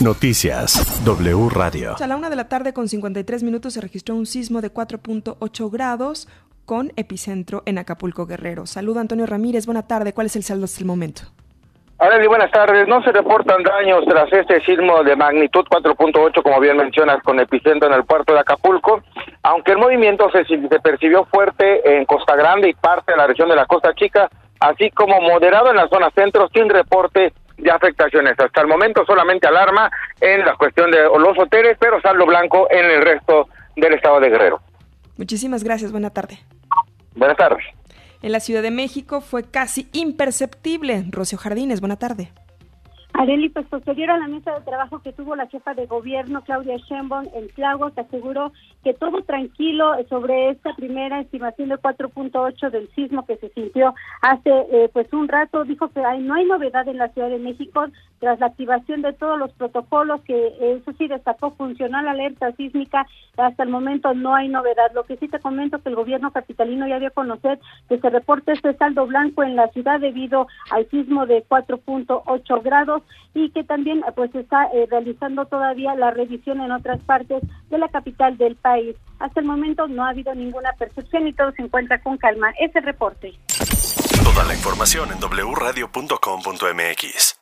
Noticias W Radio. A la una de la tarde con 53 minutos se registró un sismo de 4.8 grados con epicentro en Acapulco Guerrero. Saludo Antonio Ramírez, buena tarde. ¿Cuál es el saldo hasta el momento? Arely, buenas tardes. No se reportan daños tras este sismo de magnitud 4.8, como bien mencionas, con epicentro en el puerto de Acapulco, aunque el movimiento se, se percibió fuerte en Costa Grande y parte de la región de la Costa Chica, así como moderado en la zona centro, sin reporte de afectaciones. Hasta el momento solamente alarma en la cuestión de los hoteles, pero saldo blanco en el resto del estado de Guerrero. Muchísimas gracias. Buena tarde. Buenas tardes. En la Ciudad de México fue casi imperceptible. Rocio Jardines, buena tarde. Areli, pues posterior a la mesa de trabajo que tuvo la jefa de gobierno, Claudia Sheinbaum, en Tláhuac, aseguró que todo tranquilo sobre esta primera estimación de 4.8 del sismo que se sintió hace eh, pues un rato. Dijo que hay, no hay novedad en la Ciudad de México tras la activación de todos los protocolos, que eso sí destacó funcional alerta sísmica. Hasta el momento no hay novedad. Lo que sí te comento que el gobierno capitalino ya dio a conocer que se reporta este saldo blanco en la ciudad debido al sismo de 4.8 grados y que también pues está eh, realizando todavía la revisión en otras partes de la capital del país. Hasta el momento no ha habido ninguna percepción y todo se encuentra con calma. Ese reporte. Toda la información en wradio.com.mx.